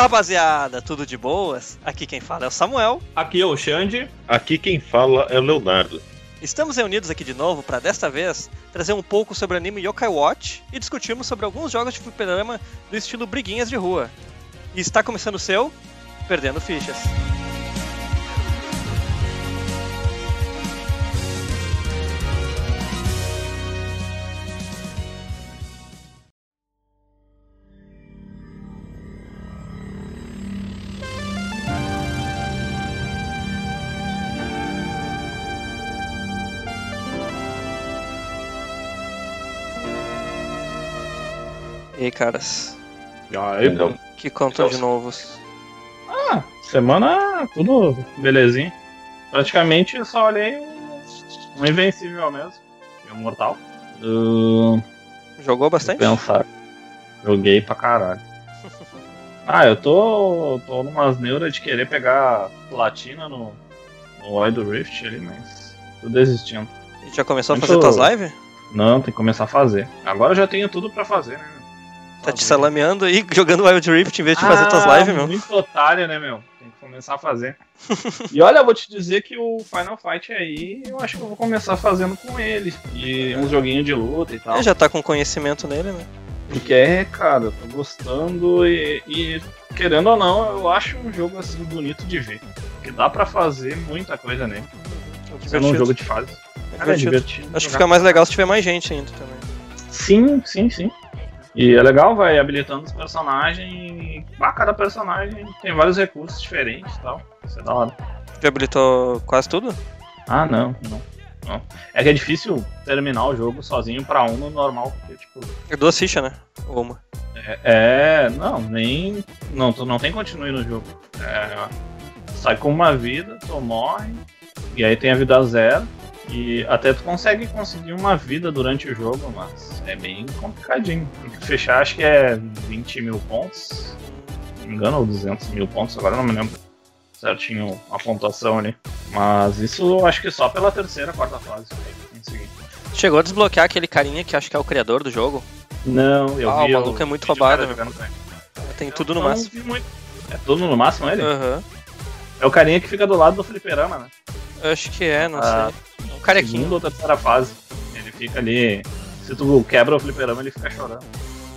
rapaziada, tudo de boas? Aqui quem fala é o Samuel. Aqui é o Xande. Aqui quem fala é o Leonardo. Estamos reunidos aqui de novo para desta vez trazer um pouco sobre o anime Yokai Watch e discutirmos sobre alguns jogos de fliperama do estilo briguinhas de rua. E está começando o seu Perdendo Fichas. Caras? Aí, Então, Que contam de Nossa. novos? Ah, semana tudo belezinha. Praticamente eu só olhei um, um Invencível mesmo. E um Mortal. Uh, Jogou bastante? pensar. Joguei pra caralho. Ah, eu tô, tô numas neuras de querer pegar platina no, no Oi do Rift ali, mas tô desistindo. E já começou a Muito- fazer tuas lives? Não, tem que começar a fazer. Agora eu já tenho tudo pra fazer, né? Tá te Fazer. salameando aí, jogando Wild Rift em vez de fazer tuas Ah, lives, meu? Muito otário, né, meu? Tem que começar a fazer. e olha, eu vou te dizer que o Final Fight aí, eu acho que eu vou começar fazendo com ele. E uns joguinhos de luta e tal. Ele já tá com conhecimento nele, né? Porque é, cara, eu tô gostando e, e, querendo ou não, eu acho um jogo assim bonito de ver. Que dá pra fazer muita coisa nele. Sendo um jogo de fase. É Cara, é divertido. divertido. Acho que fica mais legal se tiver mais gente ainda também. Sim, sim, sim. E é legal, vai habilitando os personagens. Ah, cada personagem tem vários recursos diferentes e tal. Isso é da hora. Já habilitou quase tudo? Ah, não, não, não. É que é difícil terminar o jogo sozinho pra um no normal, porque, tipo. É duas fichas, né? Ou uma. É, é, não, nem. Não, tu não tem continue no jogo. É, sai com uma vida, tu morre, e aí tem a vida zero. E até tu consegue conseguir uma vida durante o jogo, mas é bem complicadinho. Tem que fechar, acho que é 20 mil pontos, se não me engano, ou 200 mil pontos, agora não me lembro certinho a pontuação ali. Mas isso eu acho que só pela terceira, quarta fase. Chegou a desbloquear aquele carinha que acho que é o criador do jogo. Não, eu Ah, vi. o maluco é muito roubado, com ele. Tem tudo no máximo. É tudo no máximo ele? Aham. É o carinha que fica do lado do fliperama, né? Eu acho que é, não Ah, sei. É um carequinho. Segunda ou terceira fase. Ele fica ali. Se tu quebra o fliperama, ele fica chorando.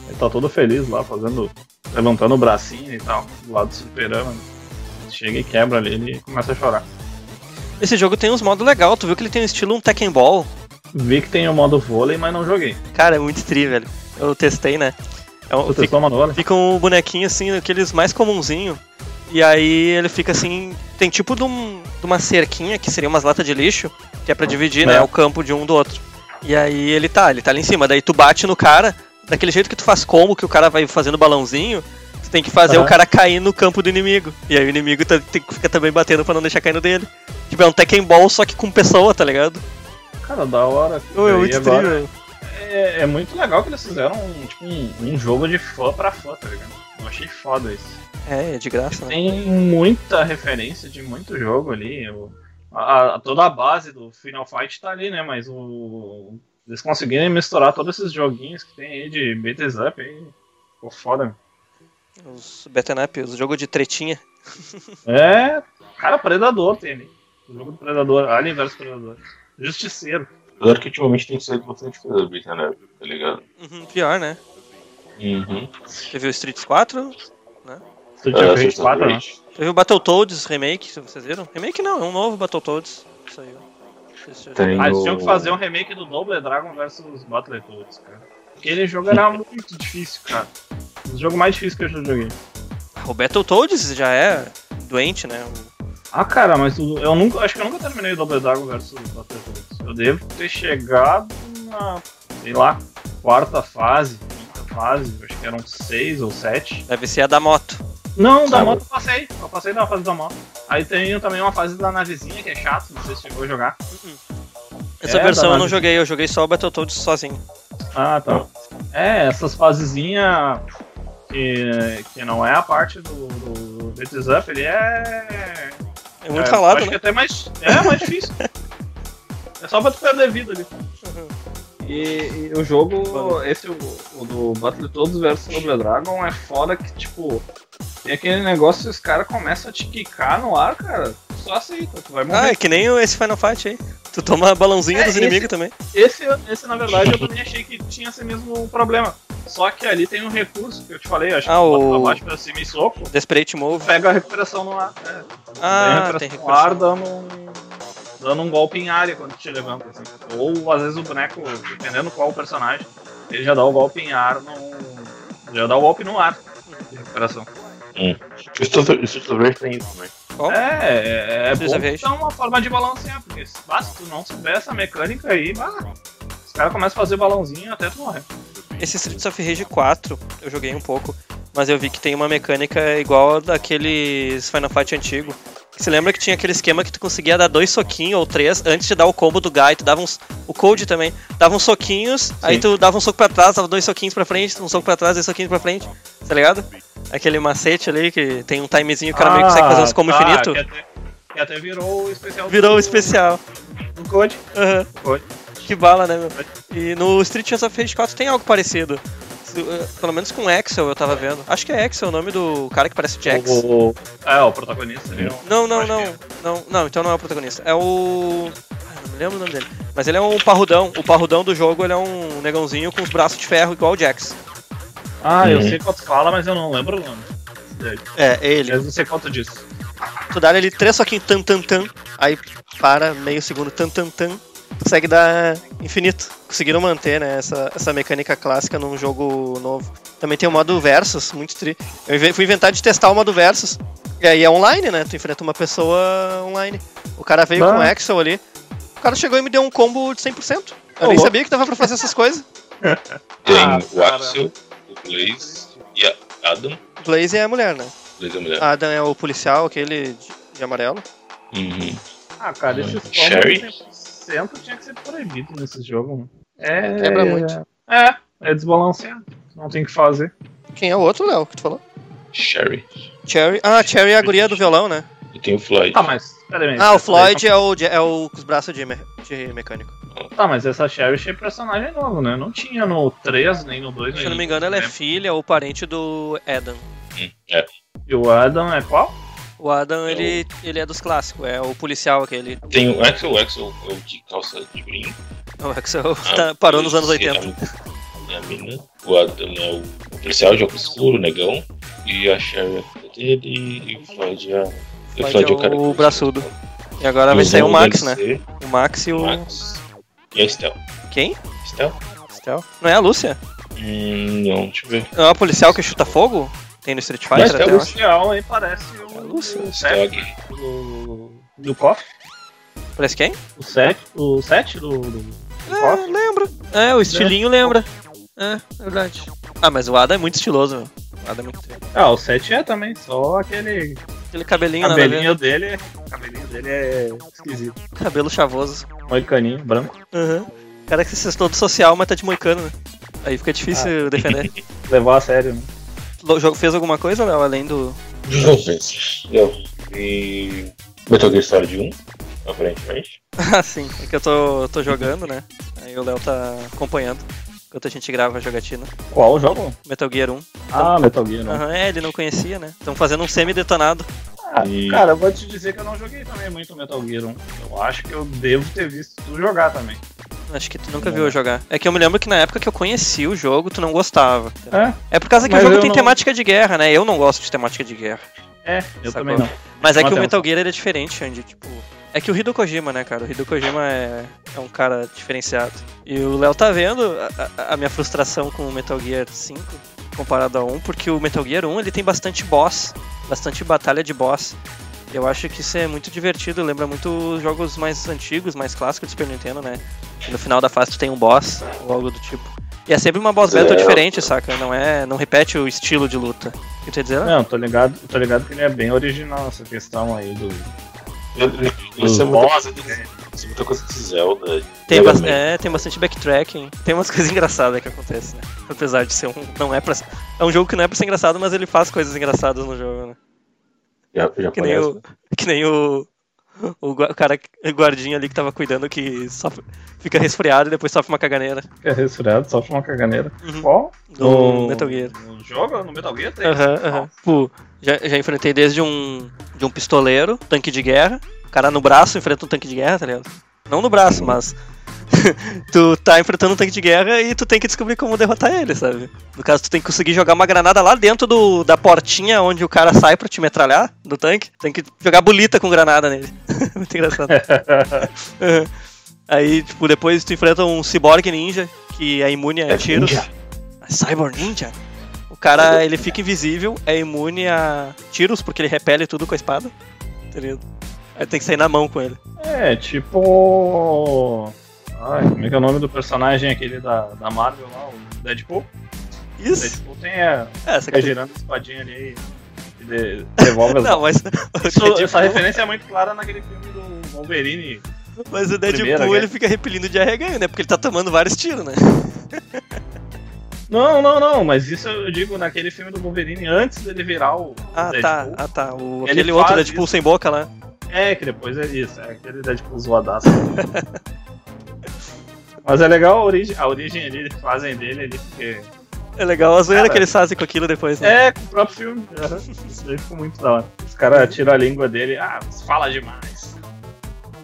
Ele tá todo feliz lá, fazendo. levantando o bracinho e tal, do lado do fliperama. Chega e quebra ali, ele começa a chorar. Esse jogo tem uns modos legais. Tu viu que ele tem um estilo um Tekken Ball? Vi que tem o modo vôlei, mas não joguei. Cara, é muito tri, velho. Eu testei, né? É um, Tu fica, testou o fica um bonequinho assim, aqueles mais comunzinho. E aí ele fica assim. Tem tipo de, um- de uma cerquinha, que seria umas latas de lixo, que é pra dividir, né? É. O campo de um do outro. E aí ele tá, ele tá ali em cima. Daí tu bate no cara, daquele jeito que tu faz combo, que o cara vai fazendo balãozinho, tu tem que fazer Aham. o cara cair no campo do inimigo. E aí o inimigo tá- tem que ficar também batendo pra não deixar cair no dele. Tipo, é um Tekken Ball, só que com pessoa, tá ligado? Cara, da hora. Ô, é E muito agora- velho. É, é muito legal que eles fizeram um, tipo, um, um jogo de fã pra fã, tá ligado? Eu achei foda isso. É, é de graça, né? Tem muita referência de muito jogo ali. o- a- a- toda a base do Final Fight tá ali, né? Mas o, eles conseguiram misturar todos esses joguinhos que tem aí de beat'em up aí. Ficou foda. Os beat'em up, os jogos de tretinha. É, cara, Predador tem ali. O jogo do Predador, Alien vs Predador. Justiceiro. Apesar que ultimamente tem saído bastante coisa beat'em up, tá ligado? Uhum, pior, né? Uhum. Teve o Streets 4, Tu tinha Ah, feito 4, né? teve o Battletoads Remake, se vocês viram? Remake não, é um novo Battletoads. Saiu. Tem Ah, eles o- tinham que fazer um remake do Double Dragon vs Battletoads, cara. Aquele jogo era muito difícil, cara. O jogo mais difícil que eu já joguei. O Battletoads já é doente, né? Ah, cara, mas eu nunca, acho que eu nunca terminei o Double Dragon vs Battletoads. Eu devo ter chegado na, sei lá, quarta fase, quinta fase, acho que eram seis ou sete. Deve ser a da moto. Não, da Sabe? moto eu passei, eu passei da fase da moto. Aí tem também uma fase da navezinha que é chato, não sei se chegou a jogar. Essa É, versão eu não joguei, eu joguei só o Battletoads sozinho. Ah, tá. É, essas fasezinhas que, que não é a parte do, do Beats Up, ele é. É muito é, ralado, acho né? que até mais. É mais difícil. é só pra tu perder vida ali. Uhum. E, e o jogo, esse o, o do Battletoads vs Double Dragon é foda que, tipo, Tem aquele negócio, os caras começam a te quicar no ar, cara. Só aceita, tu vai morrer. Ah, é que nem esse Final Fight aí. Tu toma balãozinho É, dos inimigos também. Esse, esse, na verdade, eu também achei que tinha esse mesmo problema. Só que ali tem um recurso que eu te falei, acho Ah, que tu bota o- pra baixo pra cima e soco, Desperate Move. pega a recuperação no ar. É. Ah, tem tem recuperação no ar recurso. dando um, dando um golpe em área quando te levanta. Assim. Ou às vezes o boneco, dependendo qual o personagem, ele já dá o golpe em ar no. Já dá o golpe no ar de recuperação. Street of Street of Rage tem isso, né? Qual? É, é, é bom que uma forma de balancear, porque se ah, se tu não souber essa mecânica aí, os caras começam a fazer balãozinho até tu morrer. Esse Streets of Rage 4, eu joguei um pouco, mas eu vi que tem uma mecânica igual daqueles Final Fight antigo. Você lembra que tinha aquele esquema que tu conseguia dar dois soquinhos ou três antes de dar o combo do Guy, tu dava uns. O Code também. Dava uns soquinhos, aí tu dava um soco pra trás, dava dois soquinhos pra frente, um soco pra trás, dois soquinhos pra frente. Tá ligado? Aquele macete ali que tem um timezinho que o cara meio que consegue fazer uns combo tá, infinito. Que até, que até virou o especial Virou o especial. do Code. Aham. Code. Que bala, né, meu? E no Street of Rage 4 tem algo parecido. Eh, Pelo menos com Axel eu tava vendo. Acho que é Axel o nome do cara que parece Jax. O, é, o protagonista. Ele é Não, não, não, que é. não. Não, então não é o protagonista. É o. Ah, não me lembro o nome dele. Mas ele é um parrudão. O parrudão do jogo ele é um negãozinho com os braços de ferro igual o Jax. Ah, eu sei quanto fala, mas eu não lembro o nome dele. É, ele. Eu não sei quanto disso. Tu dá ele três soquinhos tan tan tan. Aí para meio segundo tan tan tan. Consegue dar infinito. Conseguiram manter, né, essa, essa mecânica clássica num jogo novo. Também tem o modo Versus, muito tri. Eu fui inventar de testar o modo Versus. E aí é online, né? Tu enfrenta uma pessoa online. O cara veio Bah. com o Axel ali. O cara chegou e me deu um combo de 100%. Eu Ô, nem louco. sabia que dava pra fazer essas coisas. Tem Ah, o cara. Axel, o Blaze e a Adam. Blaze é a mulher, né? Blaze é a mulher. Adam é o policial, aquele de, de amarelo. Uhum. Ah, cara, esses combos Sherry? 100% tinha que ser proibido nesse jogo. mano. É. Quebra muito. É, é desbalanceado. Não tem o que fazer. Quem é o outro, Léo, que tu falou? Sherry. Cherry. Ah, Cherry é a guria do violão, né? E tem o Floyd. Tá, mas. Aí, Ah, o Floyd é o, é o com os braços de, me- de mecânico. daí- Tá, mas essa Cherish é personagem novo, né? Não tinha no 3, nem no 2, Se eu não me engano, ela é filha ou parente do Adam. Hum, é. E o Adam é qual? O Adam, ele, ele é dos clássicos, é o policial aquele. Tem o Axel, o Axel é o de calça de brinco. O Axel Ah, tá- parou nos anos esse 80. É a mina. O Adam é o policial de óculos escuro, o negão. E a Sherry é a filha dele. E o Floyd é, e Floyd Floyd é o cara o braçudo. E agora vai sair o o Max, né? O Max e O o. Max. E a Estel. Quem? Estel? Estel? Não é a Lúcia? Hum, não, deixa eu ver. Não é a policial que chuta fogo? Tem no Street Mas Fighter é até, o eu acho. policial aí parece É a o. Lúcia. o Estel 7 aqui. do. do KOF. Parece quem? O 7, o 7 do. do, do É, lembra. É, o estilinho lembra. É, é verdade. Ah, mas o Adam é muito estiloso, meu. O Adam é muito. Ah, o 7 é também, só aquele Aquele cabelinho, cabelinho dele. O cabelinho dele é esquisito. Cabelo chavoso. Moicaninho, branco. Uhum. O cara que se todo social, mas tá de moicano, né? Aí fica difícil defender. Levar a sério, né? Fez alguma coisa, Léo, além do. Não penso. Eu. E. Metal Gear Solid 1, aparentemente. Ah, sim. É que eu tô, tô jogando, né? Aí o Léo tá acompanhando. Enquanto a gente grava a jogatina. Qual o jogo? Metal Gear 1. Ah, Metal Gear, não. Aham, é, ele não conhecia, né? Estão fazendo um semi-detonado. Ah, E- Cara, eu vou te dizer que eu não joguei também muito Metal Gear 1. Eu acho que eu devo ter visto tu jogar também. Acho que tu nunca viu eu jogar. É que eu me lembro que na época que eu conheci o jogo, tu não gostava. É? É por causa que Mas o jogo tem não- temática de guerra, né? Eu não gosto de temática de guerra. É, eu Sacou? também não. Mas é que o. Metal Gear ele é diferente, Andy. Tipo, é que o Hideo Kojima, né, cara? O Hideo Kojima é, é um cara diferenciado. E o Léo tá vendo a, a- a minha frustração com o Metal Gear 5 comparado a 1, porque o Metal Gear 1 ele tem bastante boss, bastante batalha de boss. Eu acho que isso é muito divertido, lembra muito os jogos mais antigos, mais clássicos do Super Nintendo, né? Que no final da fase tu tem um boss ou algo do tipo. E é sempre uma boss battle É. diferente, saca? Não é, não repete o estilo de luta. O que tu ia dizer? Léo? Não, tô ligado, tô ligado que ele é bem original essa questão aí do. Isso é muita, boss, isso é muita coisa de Zelda. Tem, Man. é, tem bastante backtracking, tem umas coisas engraçadas que acontecem, né? Apesar de ser um. Não é pra, é um jogo que não é pra ser engraçado, mas ele faz coisas engraçadas no jogo, né? Já, já Que nem o. Que nem o. O cara, o guardinha ali que tava cuidando que sofre, fica resfriado e depois sofre uma caganeira. é resfriado, sofre uma caganeira. Uhum. Qual? Do Metal Gear. No jogo? No Metal Gear tem? Aham, aham. Pô, Já, já enfrentei desde um, de um pistoleiro, tanque de guerra. O cara no braço enfrenta um tanque de guerra, tá ligado? Não no braço, mas. tu tá enfrentando um tanque de guerra e tu tem que descobrir como derrotar ele, sabe? No caso, tu tem que conseguir jogar uma granada lá dentro do, da portinha onde o cara sai pra te metralhar do tanque. Tem que jogar bolita com granada nele. Muito engraçado. Uhum. Aí, tipo, depois tu enfrenta um cyborg ninja que é imune a É tiros. ninja? Cyborg ninja? O cara, ele fica invisível, é imune a tiros porque ele repele tudo com a espada. Ligado? Aí tem que sair na mão com ele. É, tipo. Ai, como é que é o nome do personagem aquele da, da Marvel lá? O Deadpool? O Isso! Deadpool tem a. É, essa Fica aqui. girando a espadinha ali e de, devolve as Não, mas. Isso- o Deadpool- essa referência é muito clara naquele filme do Wolverine. Mas o Deadpool Primeira ele fica repelindo de arreganho, né? Porque ele tá tomando vários tiros, né? Não, não, não, mas isso eu digo naquele filme do Wolverine antes dele virar o Ah, Deadpool. tá. Ah, tá. O, Ele aquele outro Deadpool isso. sem boca lá. É, que depois é isso, é aquele Deadpool zoadaço. Mas é legal a origem, a origem ali que fazem dele ali, porque. É legal a zoeira Cara. que eles fazem com aquilo depois, né? É, com o próprio filme. Isso aí ficou muito da hora. Os caras tiram a língua dele, ah, você fala demais.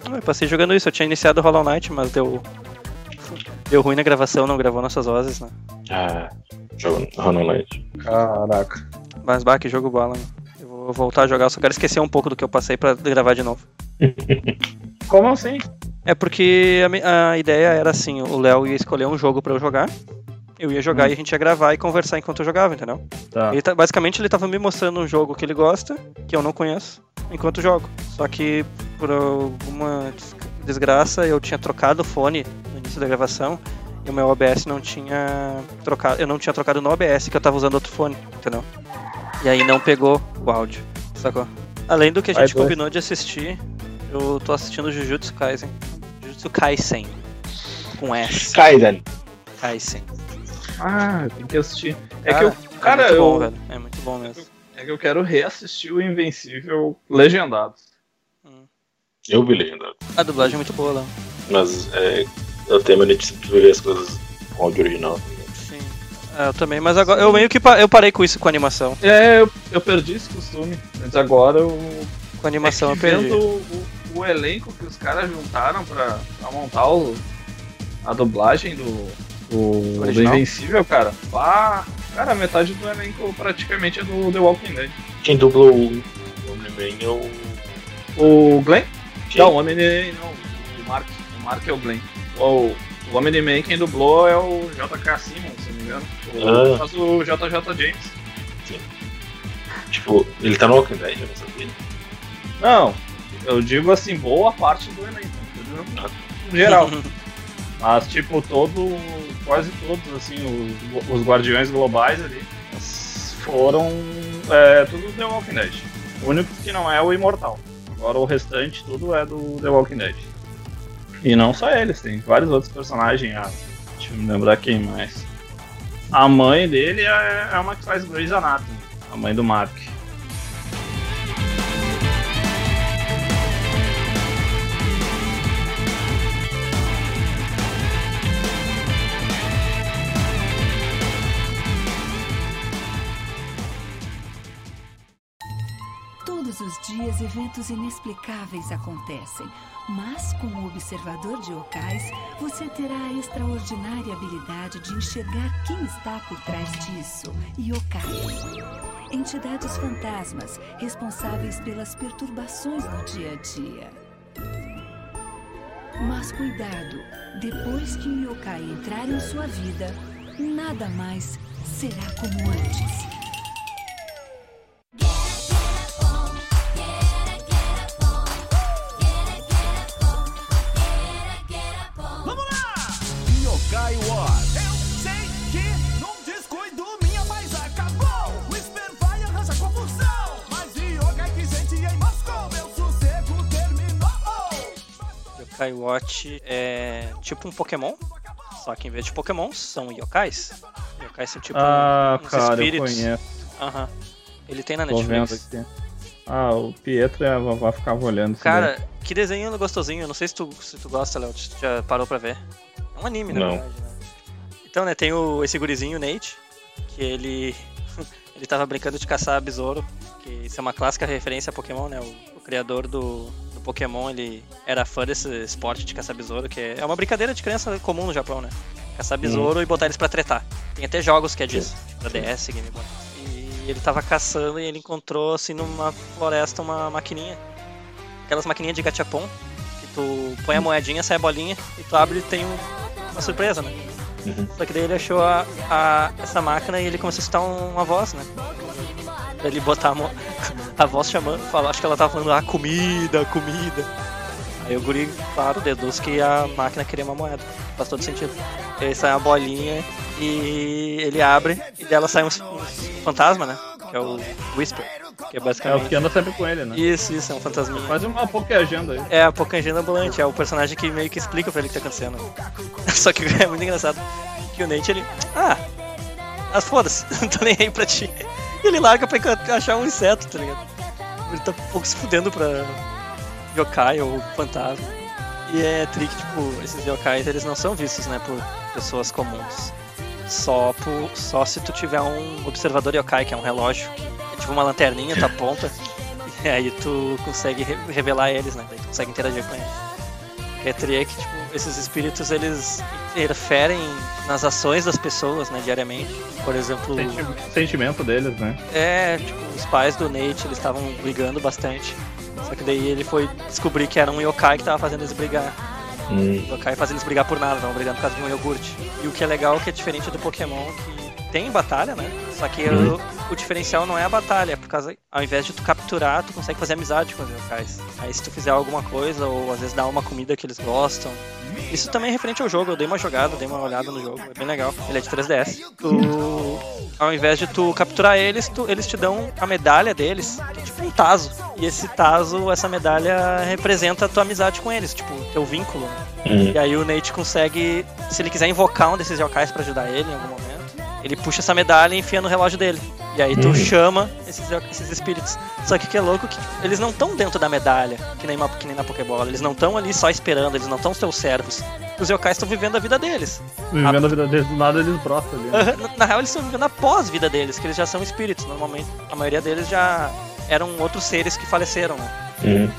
Ah, Eu passei jogando isso, eu tinha iniciado o Hollow Knight, mas deu. Deu ruim na gravação, não gravou nossas vozes, né? Ah, jogo Hollow Knight. Caraca. Mas bah, que jogo bola, né? Eu vou voltar a jogar, eu só quero esquecer um pouco do que eu passei pra gravar de novo. Como assim? É porque a, a ideia era assim, o Léo ia escolher um jogo pra eu jogar. Eu ia jogar e a gente ia gravar e conversar enquanto eu jogava, entendeu? Tá. Ele tá- basicamente ele tava me mostrando um jogo que ele gosta, que eu não conheço, enquanto jogo. Só que por alguma des- desgraça eu tinha trocado o fone no início da gravação e o meu OBS não tinha trocado. Eu não tinha trocado no OBS que eu tava usando outro fone, entendeu? E aí não pegou o áudio, sacou? Além do que a Vai gente dois. combinou de assistir, eu tô assistindo Jujutsu Kaisen. Jujutsu Kaisen. Com S. Kaiden. Kaisen. Ah, tem que assistir. É Cara, que eu. Cara, é muito eu. bom, velho. É muito bom mesmo. É que eu quero reassistir o Invencível legendado. Eu vi legendado. A dublagem é muito boa lá. Mas é, eu tenho mania de ver as coisas com áudio original. Sim. É, eu também, mas agora eu meio que pa- eu parei com isso com animação. É, eu, eu perdi esse costume. Mas agora eu. Com animação é eu perdi. vendo o, o elenco que os caras juntaram pra, pra montar o, a dublagem do, do, do? Invencível, cara. Pá, cara, metade do elenco praticamente é do The Walking Dead. Quem dublou o Omni-Man é o. O Glenn? Quem? Não, o Homem não. O Mark. O Mark é o Glenn. O, o Homem-Man quem dublou é o JK Simmons, se não me engano. O, Ah. Faz o JJ James. Tipo, ele tá no Walking Dead, eu não sabia. Não, eu digo assim, boa parte do elenco? Em geral. Mas, tipo, todo. Quase todos, assim, os, os guardiões globais ali foram. É, tudo The Walking Dead. O único que não é o Imortal. Agora o restante tudo é do The Walking Dead. E não só eles, tem vários outros personagens. Ah, deixa eu me lembrar quem mais. A mãe dele é, é uma que faz Grey's Anatomy, a mãe do Mark. Eventos inexplicáveis acontecem, mas com o observador de yokais, você terá a extraordinária habilidade de enxergar quem está por trás disso. Yokais. Entidades fantasmas responsáveis pelas perturbações no dia a dia. Mas cuidado, depois que o yokai entrar em sua vida, nada mais será como antes. Yokai Watch é tipo um Pokémon, só que em vez de Pokémon são yokais. Yokais são tipo Ah, uns cara, eu espíritos. conheço. Aham. Ele tem na Tô vendo Netflix. aqui. Ah, o Pietro e a vovó ficavam olhando. Cara, que desenho gostosinho. Eu não sei se tu, se tu gosta, Léo. Tu já parou pra ver. É um anime, na Não. verdade, né? Então, né, tem o, esse gurizinho, o Nate, que ele. ele tava brincando de caçar besouro, que isso é uma clássica referência a Pokémon, né? O, o criador do, do Pokémon, ele era fã desse esporte de caçar besouro, que é, uma brincadeira de criança comum no Japão, né? Caçar besouro e botar eles pra tretar. Tem até jogos que é disso, pra DS, Game Boy. E ele tava caçando e ele encontrou, assim, numa floresta, uma maquininha. Aquelas maquininhas de gachapon, que tu põe a moedinha, sai a bolinha, e tu abre e tem um- uma surpresa, né? Uhum. Só que daí ele achou a, a- essa máquina e ele começou a escutar um- uma voz, né? Pra ele botar a, mo- a voz chamando, fala, acho que ela tava falando, ah, comida, comida. Aí o guri, claro, deduz que a máquina queria uma moeda. Faz todo sentido. E aí sai uma bolinha e ele abre e dela sai um, um fantasma, né? Que é o Whisper. Que é É o basicamente. que anda sempre com ele, né? Isso, isso, é um fantasminha. Quase uma pouca agenda aí. É a Pocangina ambulante, é o personagem que meio que explica pra ele o que tá acontecendo. Só que é muito engraçado que o Nate ele. Ah, mas foda-se, não tô nem aí pra ti. Ele larga pra achar um inseto, tá ligado? Ele tá um pouco se fudendo pra yokai ou fantasma. E é trick, tipo, esses yokais eles não são vistos, né, por pessoas comuns. Só, por, só se tu tiver um observador yokai, que é um relógio, que é tipo uma lanterninha, tu aponta, e aí tu consegue re- revelar eles, né? Daí tu consegue interagir com eles. Que é tri é que, tipo, esses espíritos, eles interferem nas ações das pessoas, né, diariamente. Por exemplo, Senti- sentimento deles, né? é, tipo, os pais do Nate, eles estavam brigando bastante. Só que daí ele foi descobrir que era um yokai que tava fazendo eles brigar. Hum, O yokai fazendo eles brigar por nada, estavam brigando por causa de um iogurte. E o que é legal é que é diferente do Pokémon, que tem batalha, né? Só que Uhum. o, o diferencial não é a batalha, é por causa, ao invés de tu capturar, tu consegue fazer amizade com os yokais. Aí se tu fizer alguma coisa, ou às vezes dar uma comida que eles gostam. Isso também é referente ao jogo, eu dei uma jogada, dei uma olhada no jogo, é bem legal. Ele é de 3DS. Tu, ao invés de tu capturar eles, tu- eles te dão a medalha deles, que é tipo um taso. E esse taso, essa medalha representa a tua amizade com eles, tipo, teu vínculo. né? hum, E aí o Nate consegue, se ele quiser invocar um desses yokais pra ajudar ele em algum momento, ele puxa essa medalha e enfia no relógio dele. E aí tu Uhum. chama esses, esses espíritos. Só que o que é louco é que eles não estão dentro da medalha, que nem, uma- que nem na Pokébola. Eles não estão ali só esperando, eles não estão teus servos. Os yokais estão vivendo a vida deles. Vivendo a vida deles, do nada eles brotam ali. né? Na, na real, eles estão vivendo a vida deles, que eles já são espíritos, normalmente. A maioria deles já eram outros seres que faleceram, né? hum.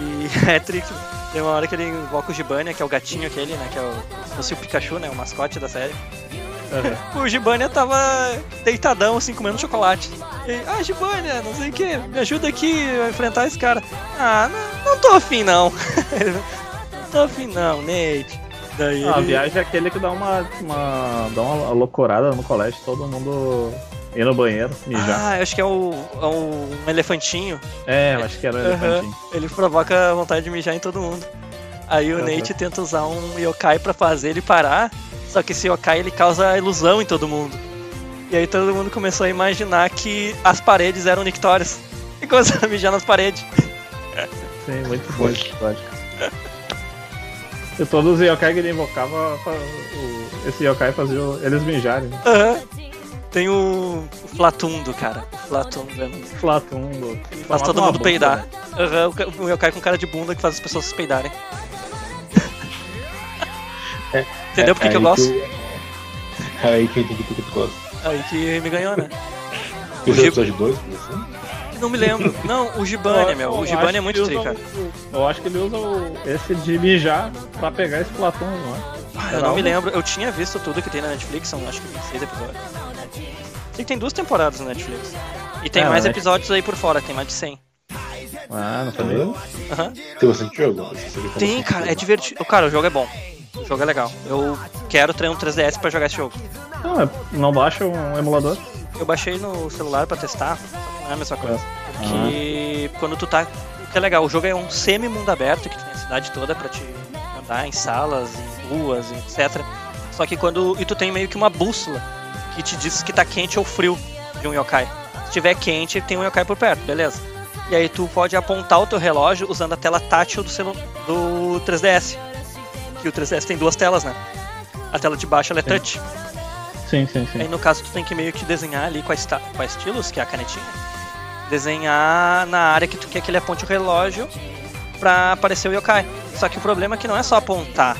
E é trick. Tem uma hora que ele invoca o Gibania, que é o gatinho aquele, né? Que é o, o Pikachu, né? O mascote da série. Aham. O Gibania tava deitadão, assim, comendo chocolate. E ah, Gibania, não sei o que, me ajuda aqui a enfrentar esse cara. Ah, não, não tô afim não. não tô afim não, Nate. Daí Ah, a ele... viagem é aquele que dá uma, uma, dá uma loucurada no colégio, todo mundo ir no banheiro, mijar. Ah, eu acho que é o, é o- um elefantinho. é, eu acho que era o Aham. elefantinho. Ele provoca a vontade de mijar em todo mundo. Aí o Aham. Nate tenta usar um yokai pra fazer ele parar, só que esse yokai ele causa ilusão em todo mundo. E aí todo mundo começou a imaginar que as paredes eram nictórias. E começaram a mijar nas paredes. Sim, muito bom esse episódio. E todos os yokai que ele invocava, esse yokai fazia eles mijarem. Aham. Tem o, o Flatundo, cara. O Flatundo é muito- Flatundo. faz todo mundo peidar. Aham, o ca- o yokai com cara de bunda que faz as pessoas se peidarem. Entendeu por que, que eu gosto? eu- Aí que eu entendi por que tu gosta. Aí que me ganhou, né? E o Gib- 2, assim? Não me lembro. Não, o Gibania, meu. O Gibania é muito tri, cara. Eu acho que ele usa o- esse de mijar pra pegar esse Platão, não é? Ah, eu não me lembro. Eu tinha visto tudo que tem na Netflix, são acho que 26 episódios. Sim, tem duas temporadas na Netflix. E tem Ah, mais né? episódios aí por fora, tem mais de 100. Ah, não sabia. Aham. Tem bastante jogo? Tem, cara, é divertido. Cara, o jogo é bom. O jogo é legal. Eu quero ter um 3DS pra jogar esse jogo. Não, é- não baixa um emulador? Eu baixei no celular pra testar, não é a mesma coisa. Porque quando tu tá. O que é legal, o jogo é um semi-mundo aberto, que tem a cidade toda pra te andar em salas, em ruas, etc. Só que quando. E tu tem meio que uma bússola que te diz que tá quente ou frio de um yokai. Se tiver quente, tem um yokai por perto, beleza. E aí tu pode apontar o teu relógio usando a tela tátil do, celu... do 3DS. Que o 3DS tem duas telas, né? A tela de baixo ela é touch. Sim, sim, sim. Aí no caso tu tem que meio que desenhar ali com a, esta- com a estilos, que é a canetinha, desenhar na área que tu quer que ele aponte o relógio pra aparecer o yokai. Só que o problema é que não é só apontar,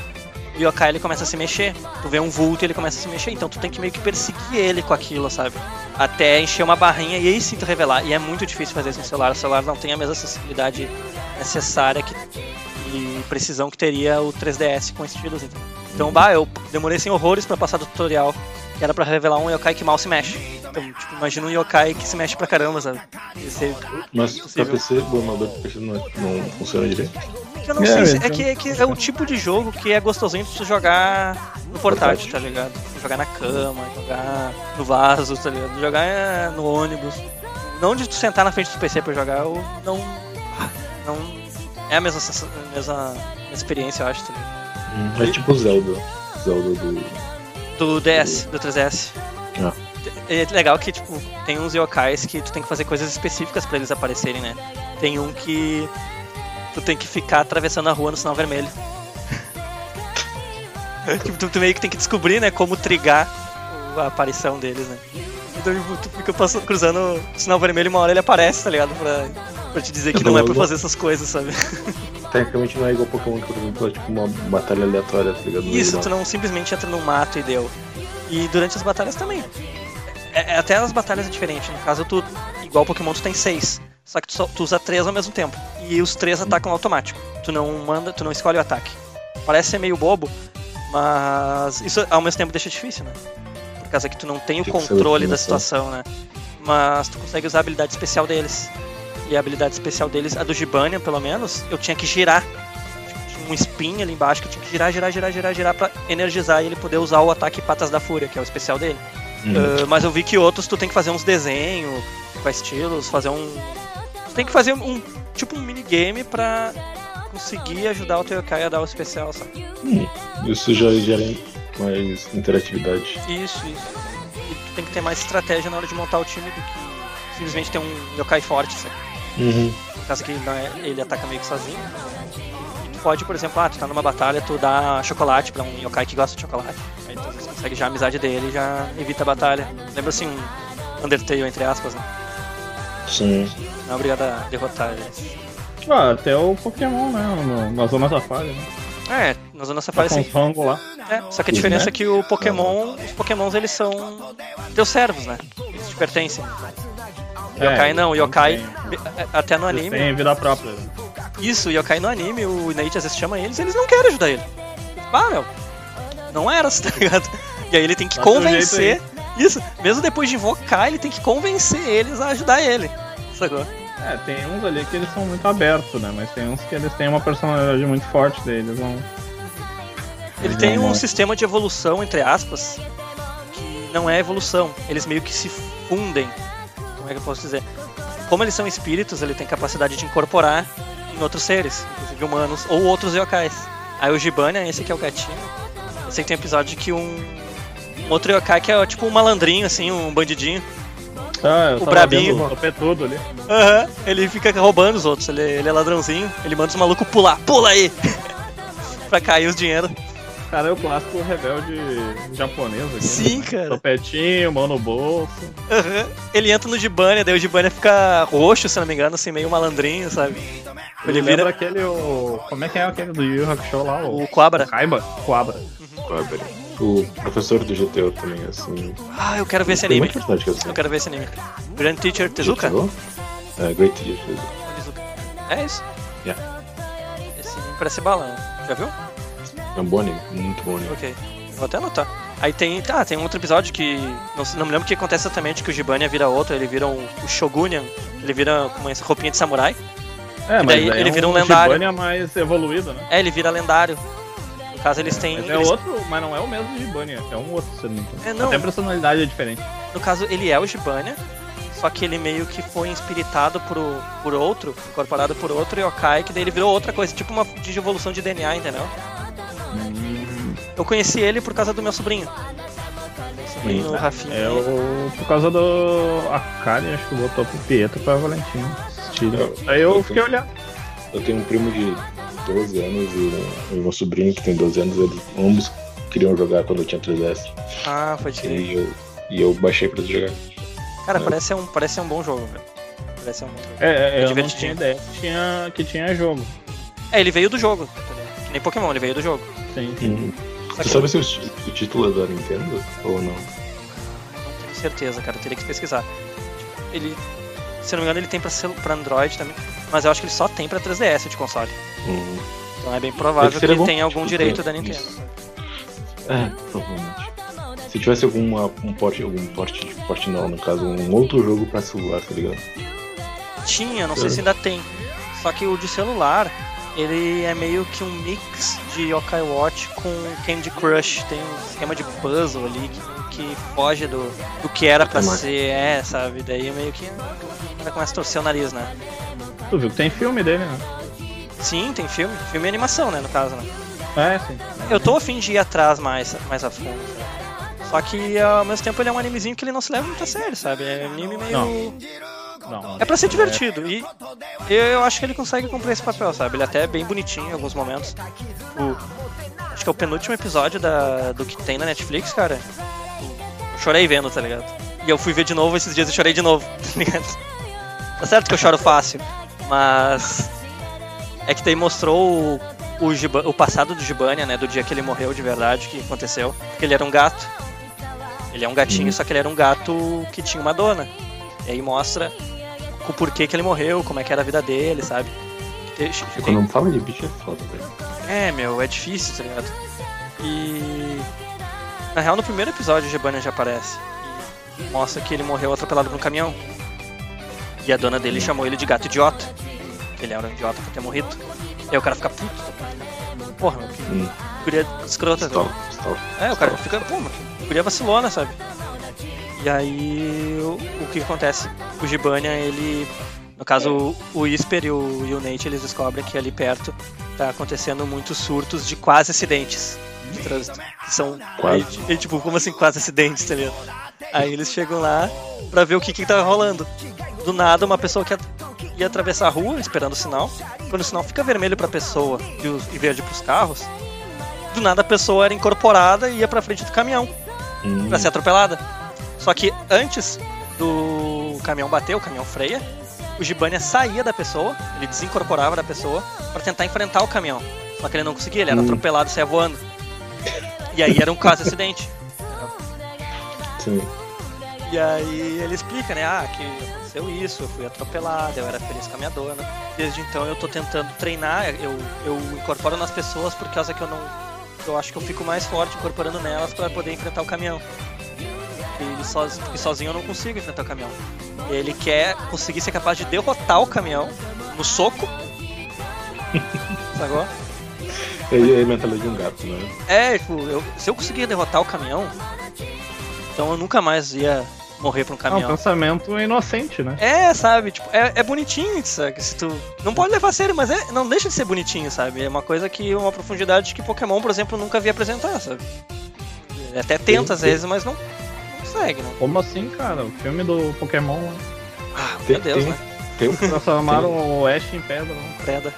o yokai ele começa a se mexer. Tu vê um vulto e ele começa a se mexer, então tu tem que meio que perseguir ele com aquilo, sabe? Até encher uma barrinha e aí sim tu revelar. E é muito difícil fazer isso no celular. O celular não tem a mesma acessibilidade necessária que, e precisão que teria o 3DS com estilos. Então, então bah, eu demorei sem horrores pra passar do tutorial, que era pra revelar um yokai que mal se mexe. Então, tipo, imagina um yokai que se mexe pra caramba, sabe? Esse, Mas pra. PC, o emulador pra PC não, não funciona direito. eu não É, sei, se- então. é que, é que é o tipo de jogo que é gostosinho pra tu jogar no portátil, tá ligado? Jogar na cama, jogar no vaso, tá ligado? Jogar é, no ônibus. Não de tu sentar na frente do PC pra jogar, eu não. Não. É a mesma, sensa- a mesma experiência, eu acho, tá ligado? É tipo Zelda. Zelda do. Do DS, do 3DS. Ah. É legal que, tipo, tem uns yokais que tu tem que fazer coisas específicas pra eles aparecerem, né? Tem um que tu tem que ficar atravessando a rua no sinal vermelho. tipo, tu, tu meio que tem que descobrir, né, como trigar a aparição deles, né? Então tipo, tu fica passando, cruzando o sinal vermelho e uma hora ele aparece, tá ligado? Pra, pra te dizer que não é pra fazer essas coisas, sabe? Tecnicamente não é igual Pokémon que, por exemplo, é tipo uma batalha aleatória, tá ligado? Isso, tu não simplesmente entra no mato e deu. E durante as batalhas também. É, é- até as batalhas é diferente. No caso, tu, igual Pokémon, tu tem seis. Só que tu, só- tu usa três ao mesmo tempo. E os três atacam automático. Tu não manda, tu não escolhe o ataque. Parece ser meio bobo, mas isso ao mesmo tempo deixa difícil, né? Por causa que tu não tem o Tem controle da combinação. situação, né? Mas tu consegue usar a habilidade especial deles. E a habilidade especial deles, a do Gibania, pelo menos, eu tinha que girar tinha um spin ali embaixo que eu tinha que girar, girar, girar, girar, girar pra energizar e ele poder usar o ataque Patas da Fúria, que é o especial dele. Uhum. Ah, mas eu vi que outros tu tem que fazer uns desenhos com estilos, fazer um. Tu tem que fazer um. Tipo um minigame pra conseguir ajudar o teu yokai a dar o especial, sabe? Hum, Isso já gera mais interatividade. Isso, isso. E tu tem que ter mais estratégia na hora de montar o time do que simplesmente ter um yokai forte, sabe? Uhum. Por causa que não é- ele ataca meio que sozinho. E tu pode, por exemplo, ah, tu tá numa batalha, tu dá chocolate pra um yokai que gosta de chocolate. Aí tu você consegue já a amizade dele e já evita a batalha. Lembra assim, um Undertale, entre aspas, né? Sim. Não é obrigado a derrotar eles. Ah, até o Pokémon, né? no- na Zona Safari, né? É, na Zona Tá Safari com sim. lá. É, só que a Sim, diferença né? é que o Pokémon, os Pokémons eles são teus servos, né? Eles te pertencem. O yokai É, não, o yokai, tem- até no anime, têm vida própria. né? Isso, o Yokai no anime, o Nate às vezes chama eles eles não querem ajudar ele. Ah, meu, não era, tá ligado? E aí ele tem que convencer. Isso, mesmo depois de invocar, ele tem que convencer eles a ajudar ele. Sacou? É, tem uns ali que eles são muito abertos, né? Mas tem uns que eles têm uma personalidade muito forte deles. Vão... Ele tem um sistema de evolução, entre aspas, que não é evolução. Eles meio que se fundem. Como é que eu posso dizer? Como eles são espíritos, ele tem capacidade de incorporar em outros seres, inclusive humanos, ou outros yokais. Aí o Gibania, esse aqui é o gatinho. Eu sei que tem um episódio que um, um outro yokai que é tipo um malandrinho, assim, um bandidinho. Ah, O brabinho. vendo ali. Aham, ele fica roubando os outros, ele, ele é ladrãozinho, ele manda os malucos pular, pula aí! pra cair os dinheiro. Cara, é o clássico rebelde japonês aqui. Sim, né? cara. Topetinho, mão no bolso. Aham. Ele entra no Gibania, daí o Gibania fica roxo, se não me engano, assim, meio malandrinho, sabe? Ele Ele lembra vira aquele. O... Como é que é aquele do Yu Hakusho lá? O, o Quabra. Kaiba? Quabra. Quabra. O professor do GTO também, assim. Ah, eu quero ver esse anime. que assim. Eu quero ver esse anime. Grand Teacher Tezuka? GTO? É, Great Teacher Tezuka. É isso? Yeah. Esse anime parece bala, né? Já viu? É um bom anime, muito bom anime. Ok. Vou até anotar. Aí tem. Tá, tem um outro episódio que. Não, não me lembro o que acontece exatamente, que o Gibania vira outro, ele vira um, o Shogunian, ele vira com uma roupinha de samurai. É, E daí mas ele é vira um lendário. Shibania mais evoluído, né? É, ele vira lendário. No caso, eles têm. Mas é eles- outro, mas não é o mesmo Shibania, é um outro, se não. É, não. Até a personalidade é diferente. No caso, ele é o Gibania, só que ele meio que foi espiritado por, o- por outro, incorporado por outro yokai, que daí ele virou outra coisa, tipo uma digievolução de DNA, entendeu? Eu conheci ele por causa do meu sobrinho. Meu sobrinho, o Rafinha. É o. Por causa do. A Kari, acho que botou pro Pietro pra. Eu- Aí eu eu fiquei olhando. Eu tenho um primo de 12 anos e um, e meu sobrinho que tem 12 anos, eles ambos queriam jogar quando eu tinha 3DS. Ah, pode crer. E eu, e eu baixei pra eles jogar. Cara, parece ser um, parece ser um bom jogo, velho. Parece ser um bom jogo. É, é, eu não tinha ideia que tinha, que tinha jogo. É, ele veio do jogo, tá? Que nem Pokémon, ele veio do jogo. Hum. Só Tu que sabe se o, título é da Nintendo ou não? não tenho certeza, cara. Eu teria que pesquisar. Ele, se eu não me engano, ele tem pra, pra Android também. Mas eu acho que ele só tem pra 3DS de console. Hum. Então é bem provável que ele tenha algum tipo, direito da Nintendo. isso. É, provavelmente. Se tivesse alguma, um porte, algum porte, porte não, no caso, um outro jogo pra celular, tá ligado? Tinha, não sei É. se ainda tem. Só que o de celular, ele é meio que um mix de Yokai Watch com Candy Crush. Tem um esquema de puzzle ali que, que foge do, do que era pra Mas- ser, é, sabe? Daí meio que o cara começa a torcer o nariz, né? Tu viu que tem filme dele, né? Sim, tem filme. Filme e animação, né, no caso, né? É, sim. Eu tô afim de ir atrás mais, mais a fundo. Só que ao mesmo tempo ele é um animezinho que ele não se leva muito a sério, sabe? É um anime meio. Não. Não. É pra ser divertido. E eu, acho que ele consegue cumprir esse papel, sabe? Ele até é bem bonitinho em alguns momentos. O, acho que é o penúltimo episódio da, do que tem na Netflix, cara. Eu chorei vendo, tá ligado? E eu fui ver de novo esses dias e chorei de novo, tá ligado? Tá certo que eu choro fácil, mas. É que daí mostrou o, o, Giba- o passado do Gibania, né? Do dia que ele morreu de verdade, o que aconteceu. Porque ele era um gato. Ele é um gatinho, só que ele era um gato que tinha uma dona. E aí mostra o porquê que ele morreu, como é que era a vida dele, sabe? Tem- quando fala de bicho é foda, velho. É, meu, é difícil, tá ligado? E. Na real, no primeiro episódio, o Gibania já aparece. E mostra que ele morreu atropelado por um caminhão. E a dona dele chamou ele de gato idiota. Ele era um idiota por ter morrido. E aí o cara fica puto. Porra, meu, Hum. guria escrota. Stall, stall. É, o cara fica, pô, que guria vacilona, sabe? E aí, o, o que acontece? O Gibania, ele. No caso, o, o Isper e o, e o Nate, eles descobrem que ali perto tá acontecendo muitos surtos de quase acidentes de trânsito. Que são. Quase. E, e, tipo, como assim, quase acidentes, tá ligado? Aí eles chegam lá pra ver o que que tá rolando. Do nada, uma pessoa que ia, ia atravessar a rua esperando o sinal. Quando o sinal fica vermelho pra pessoa e, o- e verde pros carros, do nada a pessoa era incorporada e ia pra frente do caminhão Hum. pra ser atropelada. Só que antes do caminhão bater, o caminhão freia, o Gibania saía da pessoa, ele desincorporava da pessoa pra tentar enfrentar o caminhão. Só que ele não conseguia, ele era Hum. atropelado e saia voando. E aí era um quase acidente. Sim. E aí ele explica, né? Ah, que aconteceu isso, eu fui atropelado, eu era feliz com a minha dona. Desde então eu tô tentando treinar, eu, eu incorporo nas pessoas por causa que eu não. Eu acho que eu fico mais forte incorporando nelas pra poder enfrentar o caminhão. E ele soz- porque sozinho eu não consigo enfrentar o caminhão. Ele quer conseguir ser capaz de derrotar o caminhão no soco. Sacou? E aí é a mentalidade de um gato, né? É, tipo, eu- se eu conseguir derrotar o caminhão, então eu nunca mais ia morrer pra um É um caminhão. pensamento inocente, né? É, sabe, tipo, é, é bonitinho, sabe? Se tu. Não pode levar a sério, mas é, não deixa de ser bonitinho, sabe? É uma coisa que. uma profundidade que Pokémon, por exemplo, nunca via apresentar, sabe? Ele Até tenta às vezes, mas não consegue, né? Como assim, cara? O filme do Pokémon, né? Ah, Tem, meu Deus, tem, né? tem, um- Transformaram o Ash em pedra. né? Preda.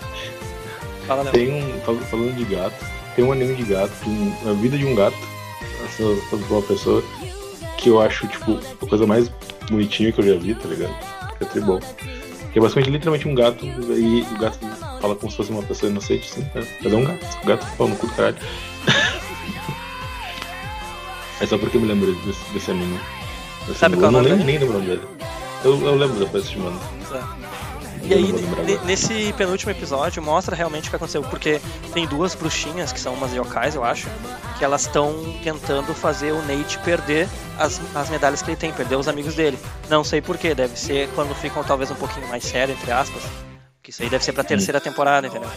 Fala, Léo. tem um. fal- Falando de gato, tem um anime de gato, de um- a vida de um gato, essa- sobre uma pessoa, que eu acho, tipo, a coisa mais bonitinha que eu já vi, tá ligado? Que é tribal. Que é basicamente literalmente um gato, e o gato fala como se fosse uma pessoa inocente, sim, né? Mas é um gato. O gato fala no cu do caralho. é só porque eu me lembro desse, desse anime. Sabe qual é o não nome lembro, nem lembro o nome dele. Eu, eu lembro depois te mando. E aí, não nesse penúltimo episódio, mostra realmente o que aconteceu. Porque tem duas bruxinhas, que são umas yokais, eu acho, que elas estão tentando fazer o Nate perder as, as medalhas que ele tem, perder os amigos dele. Não sei porquê, deve ser quando ficam talvez um pouquinho mais sério, entre aspas. Que isso aí deve ser pra terceira temporada, entendeu?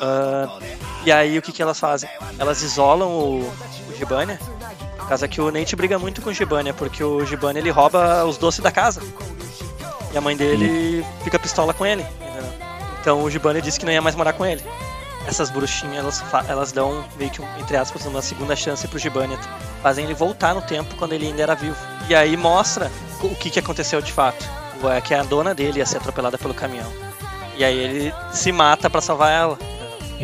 Ah, e aí o que, que elas fazem? Elas isolam o, o Gibania. Por causa que o Nate briga muito com o Gibania, porque o Gibania ele rouba os doces da casa. E a mãe dele fica pistola com ele. entendeu? Então o Gibania disse que não ia mais morar com ele. Essas bruxinhas, elas, elas dão meio que, entre aspas, uma segunda chance pro Gibania. Fazem ele voltar no tempo quando ele ainda era vivo. E aí mostra o que, que aconteceu de fato. É que a dona dele ia ser atropelada pelo caminhão. E aí ele se mata pra salvar ela.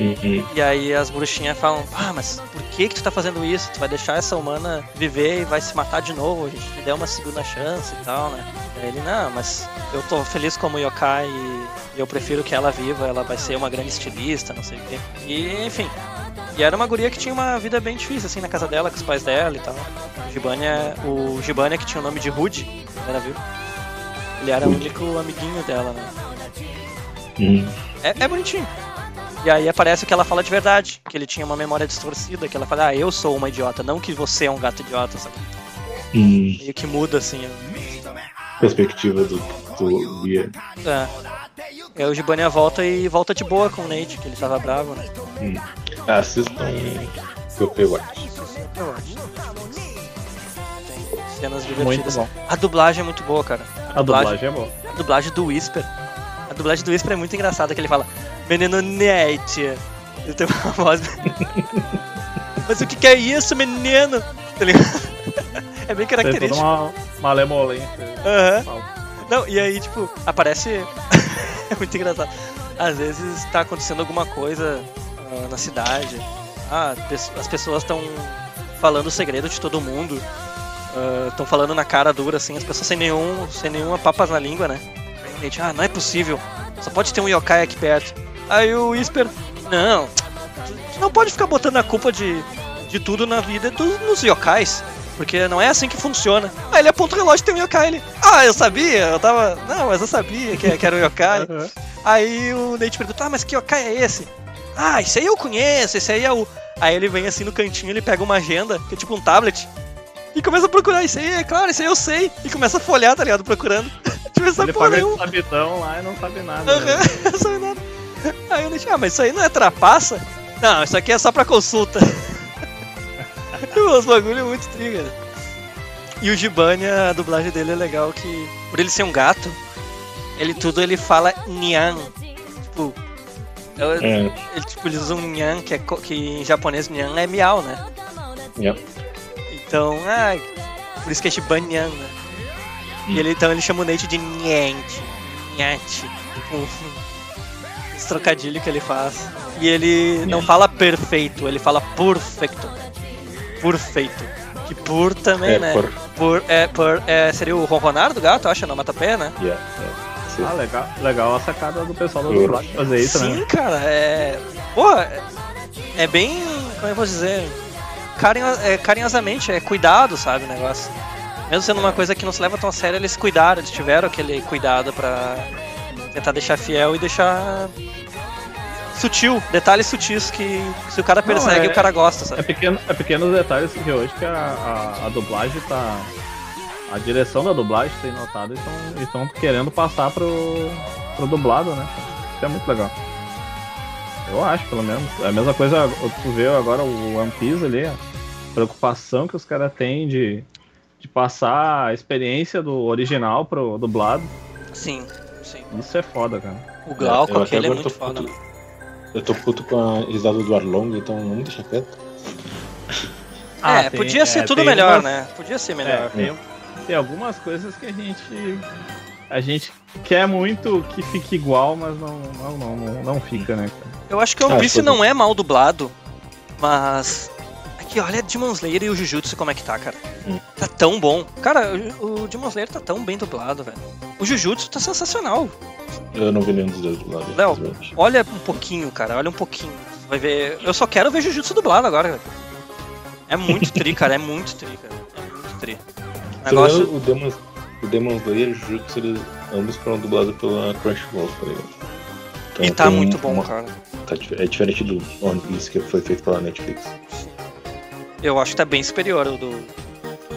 Uhum. E aí as bruxinhas falam, ah, mas por que que tu tá fazendo isso? Tu vai deixar essa humana viver e vai se matar de novo, a gente te deu uma segunda chance e tal, né? Aí ele, não, mas eu tô feliz como yokai e eu prefiro que ela viva, ela vai ser uma grande estilista, não sei o quê. E, enfim. E era uma guria que tinha uma vida bem difícil, assim, na casa dela, com os pais dela e tal. O Gibania, o Gibania que tinha o nome de Rude, era viu? Ele era o único amiguinho dela, né? Hum. É, é bonitinho. E aí aparece o que ela fala de verdade, que ele tinha uma memória distorcida, que ela fala, ah, eu sou uma idiota, não que você é um gato idiota, sabe? Hum. Meio que muda, assim. Perspectiva do, do Bia. É. Aí o Gibania volta e volta de boa com o Nate, que ele tava bravo, né? Hum. Assistam Yokai Watch. Cenas divertidas. Muito bom. A dublagem é muito boa, cara. A dublagem é boa. A dublagem do Whisper. A dublagem do Whisper é muito engraçada, que ele fala, menino Nate. Ele tem uma voz. Mas o que, que é isso, menino? Tá ligado? É bem Tem característico. uma malemolência. Aham. Não, e aí, tipo, aparece. é muito engraçado. Às vezes tá acontecendo alguma coisa ah, na cidade. Ah, as pessoas estão falando o segredo de todo mundo. Estão falando na cara dura, assim, as pessoas sem nenhum. sem nenhuma papas na língua, né? A gente, ah, não é possível. Só pode ter um yokai aqui perto. Aí o Whisper, não. Tu, não pode ficar botando a culpa de, de tudo na vida dos, nos yokais. Porque não é assim que funciona. Aí ele aponta o relógio e tem um yokai. Ele, ah, eu sabia, eu tava. Não, mas eu sabia que, que era um yokai. Aham. Aí o Nate pergunta, ah, mas que yokai é esse? Ah, esse aí eu conheço, esse aí é o. Aí ele vem assim no cantinho, ele pega uma agenda, que é tipo um tablet, e começa a procurar. Isso aí, é claro, isso aí eu sei. E começa a folhear, tá ligado? Procurando. tipo, essa Ele porra nenhuma. sabidão lá e não sabe nada. Aham, né? Aí eu disse, ah, mas isso aí não é trapaça? Não, isso aqui é só pra consulta. Os bagulho muito triga. né? E o Gibania, a dublagem dele é legal que, por ele ser um gato, ele tudo ele fala nyan. Tipo, eu- É, ele, tipo, eles usam nyan, que, é, que em japonês nyan é miau, né? Então, ah, por isso que é Shibanian, né? E ele, então ele chama o Nate de Niente, Niente, tipo, trocadilho que ele faz. E ele não fala perfeito, ele fala perfeito. Perfeito. Que por também, É, né? por- Por, é, por, é, seria o ronronar do gato, acha, no matapé, né? Yeah, yeah. Sim. Ah, legal, legal a sacada do pessoal do dublagem fazer isso, Sim, né? cara, é. Porra, é- é bem. Como é que eu vou dizer? Carinho, é, carinhosamente, é cuidado, sabe, o negócio. Mesmo sendo uma coisa que não se leva tão a sério, eles cuidaram, eles tiveram aquele cuidado pra tentar deixar fiel e deixar sutil, detalhes sutis que se o cara Não, persegue, é- o cara gosta, É, sabe? pequeno, é pequenos detalhes que hoje que a, a, a dublagem tá. A direção da dublagem tem notado e estão querendo passar pro, pro dublado, né? Isso é muito legal. Eu acho, pelo menos. É a mesma coisa, tu vê agora o One Piece ali, a preocupação que os caras têm de, de passar a experiência do original pro dublado. Sim. Isso é foda, cara. O Glauco, até aquele é muito foda. puto. Eu tô puto com a risada do Arlong, então vamos deixar quieto. Ah, é, tem- podia ser é, tudo melhor, umas- né? Podia ser É, melhor. tem, tem algumas coisas que a gente. A gente quer muito que fique igual, mas não, não, não, não, não fica, né, cara? Eu acho que o One Ah, Piece não é mal dublado, mas. Aqui, olha Demon Slayer e o Jujutsu como é que tá, cara. Hum. Tá tão bom. Cara, o, o Demon Slayer tá tão bem dublado, velho. O Jujutsu tá sensacional. Eu não vi nenhum dos dois do lado. Léo, olha um pouquinho, cara, olha um pouquinho. Vai ver. Eu só quero ver Jujutsu dublado agora, cara. É muito tri, cara, é muito tri, cara. É muito tri. Me Negócio. o Demon, o Demon Slayer e o Jujutsu, eles ambos foram dublados pela Crunchyroll, tá ligado? Então E tá muito bom, uma- cara. tá é diferente do One Piece que foi feito pela Netflix. Eu acho que tá bem superior ao do.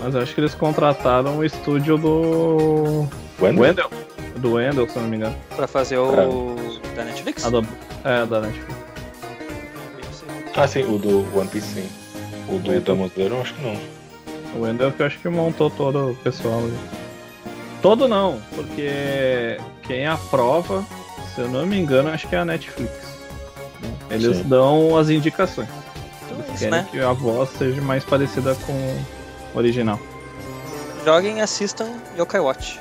Mas eu acho que eles contrataram o estúdio do. Wendell? Wendell. Do Wendell, se eu não me engano. pra fazer o. da Netflix? A do... É, da Netflix. Ah, sim, o do One Piece sim. O do Slayer eu acho que não. O Wendell que eu acho que montou todo o pessoal ali. Todo não, porque quem aprova, se eu não me engano, acho que é a Netflix. Eles Sim. dão as indicações. Querem né? que a voz seja mais parecida com o original. Joguem e assistam Yokai Watch.